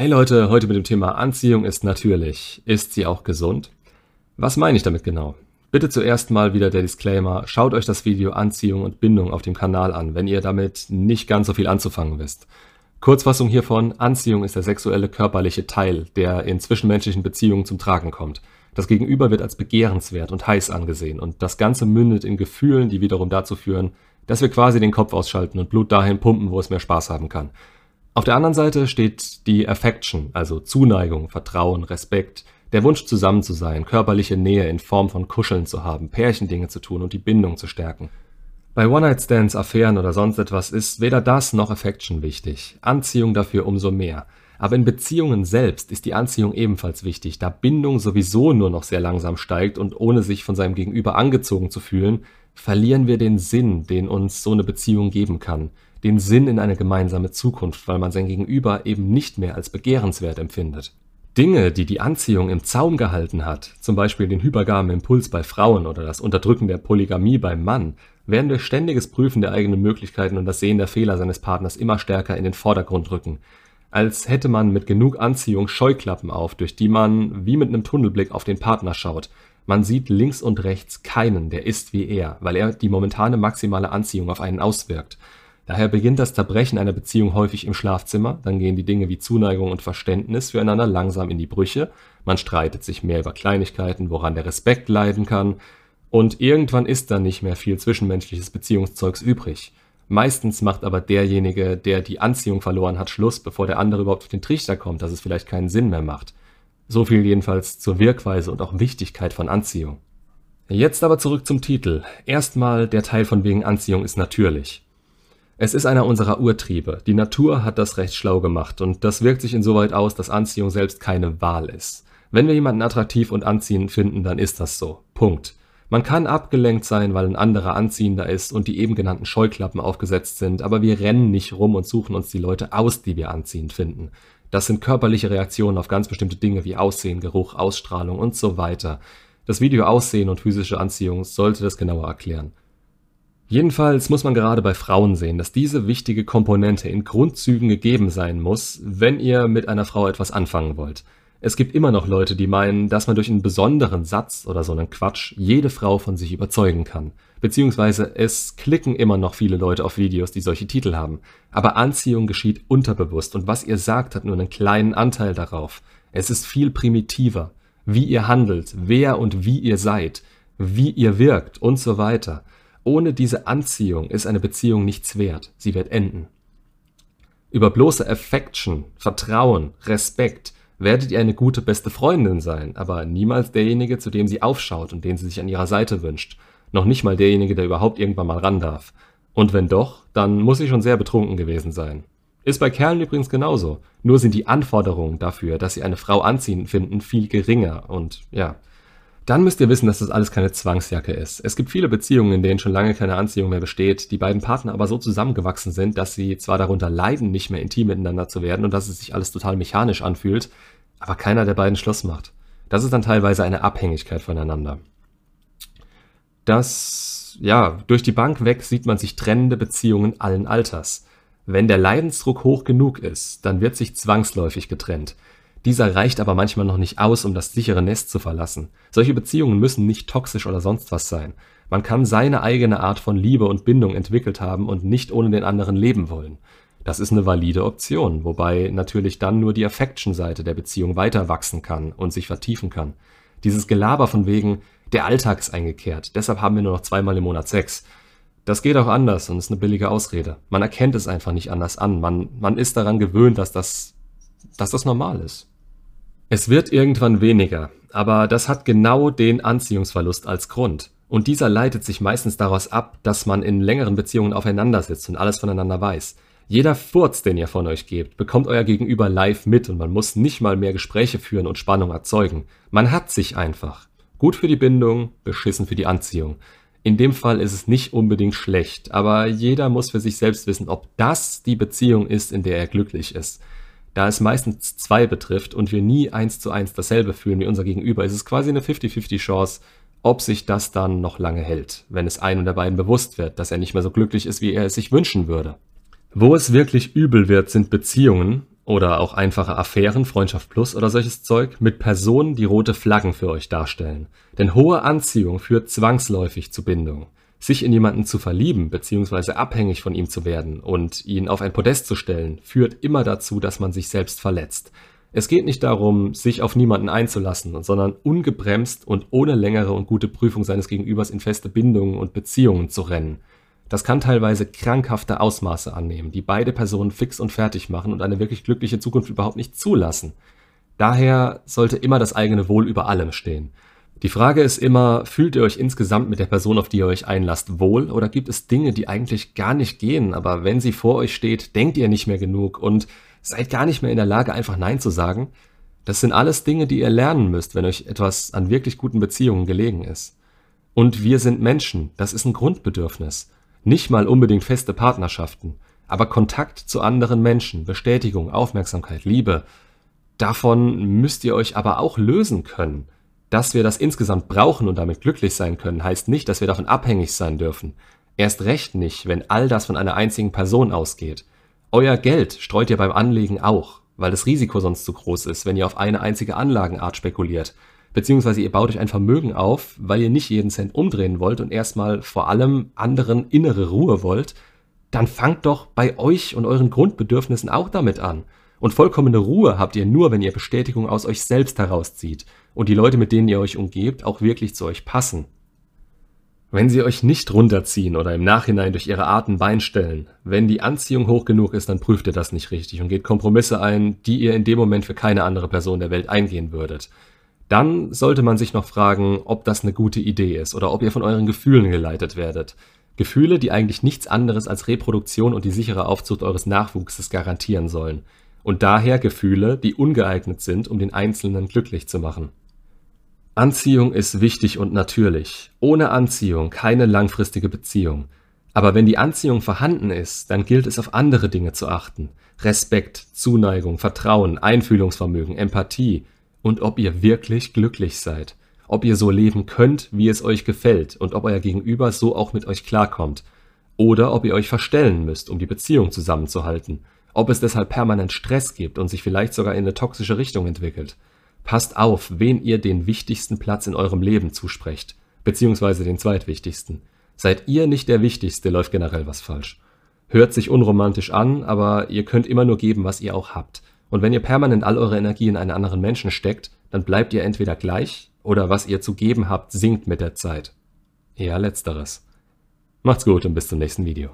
Hey Leute, heute mit dem Thema Anziehung ist natürlich. Ist sie auch gesund? Was meine ich damit genau? Bitte zuerst mal wieder der Disclaimer, schaut euch das Video Anziehung und Bindung auf dem Kanal an, wenn ihr damit nicht ganz so viel anzufangen wisst. Kurzfassung hiervon, Anziehung ist der sexuelle körperliche Teil, der in zwischenmenschlichen Beziehungen zum Tragen kommt. Das Gegenüber wird als begehrenswert und heiß angesehen und das Ganze mündet in Gefühlen, die wiederum dazu führen, dass wir quasi den Kopf ausschalten und Blut dahin pumpen, wo es mehr Spaß haben kann. Auf der anderen Seite steht die Affection, also Zuneigung, Vertrauen, Respekt, der Wunsch zusammen zu sein, körperliche Nähe in Form von Kuscheln zu haben, Pärchendinge zu tun und die Bindung zu stärken. Bei One-Night-Stands, Affären oder sonst etwas ist weder das noch Affection wichtig, Anziehung dafür umso mehr. Aber in Beziehungen selbst ist die Anziehung ebenfalls wichtig, da Bindung sowieso nur noch sehr langsam steigt und ohne sich von seinem Gegenüber angezogen zu fühlen, verlieren wir den Sinn, den uns so eine Beziehung geben kann den Sinn in eine gemeinsame Zukunft, weil man sein Gegenüber eben nicht mehr als begehrenswert empfindet. Dinge, die die Anziehung im Zaum gehalten hat, zum Beispiel den hypergamen Impuls bei Frauen oder das Unterdrücken der Polygamie beim Mann, werden durch ständiges Prüfen der eigenen Möglichkeiten und das Sehen der Fehler seines Partners immer stärker in den Vordergrund rücken. Als hätte man mit genug Anziehung Scheuklappen auf, durch die man wie mit einem Tunnelblick auf den Partner schaut. Man sieht links und rechts keinen, der ist wie er, weil er die momentane maximale Anziehung auf einen auswirkt. Daher beginnt das Zerbrechen einer Beziehung häufig im Schlafzimmer, dann gehen die Dinge wie Zuneigung und Verständnis füreinander langsam in die Brüche, man streitet sich mehr über Kleinigkeiten, woran der Respekt leiden kann, und irgendwann ist dann nicht mehr viel zwischenmenschliches Beziehungszeugs übrig. Meistens macht aber derjenige, der die Anziehung verloren hat, Schluss, bevor der andere überhaupt auf den Trichter kommt, dass es vielleicht keinen Sinn mehr macht. So viel jedenfalls zur Wirkweise und auch Wichtigkeit von Anziehung. Jetzt aber zurück zum Titel. Erstmal der Teil von wegen Anziehung ist natürlich. Es ist einer unserer Urtriebe. Die Natur hat das recht schlau gemacht und das wirkt sich insoweit aus, dass Anziehung selbst keine Wahl ist. Wenn wir jemanden attraktiv und anziehend finden, dann ist das so. Punkt. Man kann abgelenkt sein, weil ein anderer anziehender ist und die eben genannten Scheuklappen aufgesetzt sind, aber wir rennen nicht rum und suchen uns die Leute aus, die wir anziehend finden. Das sind körperliche Reaktionen auf ganz bestimmte Dinge wie Aussehen, Geruch, Ausstrahlung und so weiter. Das Video Aussehen und physische Anziehung sollte das genauer erklären. Jedenfalls muss man gerade bei Frauen sehen, dass diese wichtige Komponente in Grundzügen gegeben sein muss, wenn ihr mit einer Frau etwas anfangen wollt. Es gibt immer noch Leute, die meinen, dass man durch einen besonderen Satz oder so einen Quatsch jede Frau von sich überzeugen kann. Beziehungsweise es klicken immer noch viele Leute auf Videos, die solche Titel haben. Aber Anziehung geschieht unterbewusst und was ihr sagt, hat nur einen kleinen Anteil darauf. Es ist viel primitiver. Wie ihr handelt, wer und wie ihr seid, wie ihr wirkt und so weiter. Ohne diese Anziehung ist eine Beziehung nichts wert, sie wird enden. Über bloße Affection, Vertrauen, Respekt werdet ihr eine gute beste Freundin sein, aber niemals derjenige, zu dem sie aufschaut und den sie sich an ihrer Seite wünscht. Noch nicht mal derjenige, der überhaupt irgendwann mal ran darf. Und wenn doch, dann muss sie schon sehr betrunken gewesen sein. Ist bei Kerlen übrigens genauso. Nur sind die Anforderungen dafür, dass sie eine Frau anziehend finden, viel geringer und ja, dann müsst ihr wissen, dass das alles keine Zwangsjacke ist. Es gibt viele Beziehungen, in denen schon lange keine Anziehung mehr besteht, die beiden Partner aber so zusammengewachsen sind, dass sie zwar darunter leiden, nicht mehr intim miteinander zu werden und dass es sich alles total mechanisch anfühlt, aber keiner der beiden Schluss macht. Das ist dann teilweise eine Abhängigkeit voneinander. Das, ja, durch die Bank weg sieht man sich trennende Beziehungen allen Alters. Wenn der Leidensdruck hoch genug ist, dann wird sich zwangsläufig getrennt. Dieser reicht aber manchmal noch nicht aus, um das sichere Nest zu verlassen. Solche Beziehungen müssen nicht toxisch oder sonst was sein. Man kann seine eigene Art von Liebe und Bindung entwickelt haben und nicht ohne den anderen leben wollen. Das ist eine valide Option, wobei natürlich dann nur die Affection-Seite der Beziehung weiter wachsen kann und sich vertiefen kann. Dieses Gelaber von wegen, der Alltag ist eingekehrt, deshalb haben wir nur noch zweimal im Monat Sex. Das geht auch anders und ist eine billige Ausrede. Man erkennt es einfach nicht anders an. Man, man ist daran gewöhnt, dass das dass das normal ist. Es wird irgendwann weniger, aber das hat genau den Anziehungsverlust als Grund. Und dieser leitet sich meistens daraus ab, dass man in längeren Beziehungen aufeinander sitzt und alles voneinander weiß. Jeder Furz, den ihr von euch gebt, bekommt euer Gegenüber live mit und man muss nicht mal mehr Gespräche führen und Spannung erzeugen. Man hat sich einfach. Gut für die Bindung, beschissen für die Anziehung. In dem Fall ist es nicht unbedingt schlecht, aber jeder muss für sich selbst wissen, ob das die Beziehung ist, in der er glücklich ist. Da es meistens zwei betrifft und wir nie eins zu eins dasselbe fühlen wie unser Gegenüber, ist es quasi eine 50-50 Chance, ob sich das dann noch lange hält, wenn es einem der beiden bewusst wird, dass er nicht mehr so glücklich ist, wie er es sich wünschen würde. Wo es wirklich übel wird, sind Beziehungen oder auch einfache Affären, Freundschaft plus oder solches Zeug, mit Personen, die rote Flaggen für euch darstellen. Denn hohe Anziehung führt zwangsläufig zu Bindung. Sich in jemanden zu verlieben bzw. abhängig von ihm zu werden und ihn auf ein Podest zu stellen, führt immer dazu, dass man sich selbst verletzt. Es geht nicht darum, sich auf niemanden einzulassen, sondern ungebremst und ohne längere und gute Prüfung seines Gegenübers in feste Bindungen und Beziehungen zu rennen. Das kann teilweise krankhafte Ausmaße annehmen, die beide Personen fix und fertig machen und eine wirklich glückliche Zukunft überhaupt nicht zulassen. Daher sollte immer das eigene Wohl über allem stehen. Die Frage ist immer, fühlt ihr euch insgesamt mit der Person, auf die ihr euch einlasst, wohl oder gibt es Dinge, die eigentlich gar nicht gehen, aber wenn sie vor euch steht, denkt ihr nicht mehr genug und seid gar nicht mehr in der Lage, einfach Nein zu sagen? Das sind alles Dinge, die ihr lernen müsst, wenn euch etwas an wirklich guten Beziehungen gelegen ist. Und wir sind Menschen, das ist ein Grundbedürfnis. Nicht mal unbedingt feste Partnerschaften, aber Kontakt zu anderen Menschen, Bestätigung, Aufmerksamkeit, Liebe. Davon müsst ihr euch aber auch lösen können. Dass wir das insgesamt brauchen und damit glücklich sein können, heißt nicht, dass wir davon abhängig sein dürfen. Erst recht nicht, wenn all das von einer einzigen Person ausgeht. Euer Geld streut ihr beim Anlegen auch, weil das Risiko sonst zu groß ist, wenn ihr auf eine einzige Anlagenart spekuliert. Beziehungsweise ihr baut euch ein Vermögen auf, weil ihr nicht jeden Cent umdrehen wollt und erstmal vor allem anderen innere Ruhe wollt, dann fangt doch bei euch und euren Grundbedürfnissen auch damit an. Und vollkommene Ruhe habt ihr nur, wenn ihr Bestätigung aus euch selbst herauszieht und die Leute, mit denen ihr euch umgebt, auch wirklich zu euch passen. Wenn sie euch nicht runterziehen oder im Nachhinein durch ihre Art ein Bein stellen, wenn die Anziehung hoch genug ist, dann prüft ihr das nicht richtig und geht Kompromisse ein, die ihr in dem Moment für keine andere Person der Welt eingehen würdet. Dann sollte man sich noch fragen, ob das eine gute Idee ist oder ob ihr von euren Gefühlen geleitet werdet. Gefühle, die eigentlich nichts anderes als Reproduktion und die sichere Aufzucht eures Nachwuchses garantieren sollen. Und daher Gefühle, die ungeeignet sind, um den Einzelnen glücklich zu machen. Anziehung ist wichtig und natürlich. Ohne Anziehung keine langfristige Beziehung. Aber wenn die Anziehung vorhanden ist, dann gilt es auf andere Dinge zu achten. Respekt, Zuneigung, Vertrauen, Einfühlungsvermögen, Empathie und ob ihr wirklich glücklich seid. Ob ihr so leben könnt, wie es euch gefällt und ob euer Gegenüber so auch mit euch klarkommt. Oder ob ihr euch verstellen müsst, um die Beziehung zusammenzuhalten. Ob es deshalb permanent Stress gibt und sich vielleicht sogar in eine toxische Richtung entwickelt. Passt auf, wen ihr den wichtigsten Platz in eurem Leben zusprecht, beziehungsweise den zweitwichtigsten. Seid ihr nicht der Wichtigste, läuft generell was falsch. Hört sich unromantisch an, aber ihr könnt immer nur geben, was ihr auch habt. Und wenn ihr permanent all eure Energie in einen anderen Menschen steckt, dann bleibt ihr entweder gleich oder was ihr zu geben habt, sinkt mit der Zeit. Eher letzteres. Macht's gut und bis zum nächsten Video.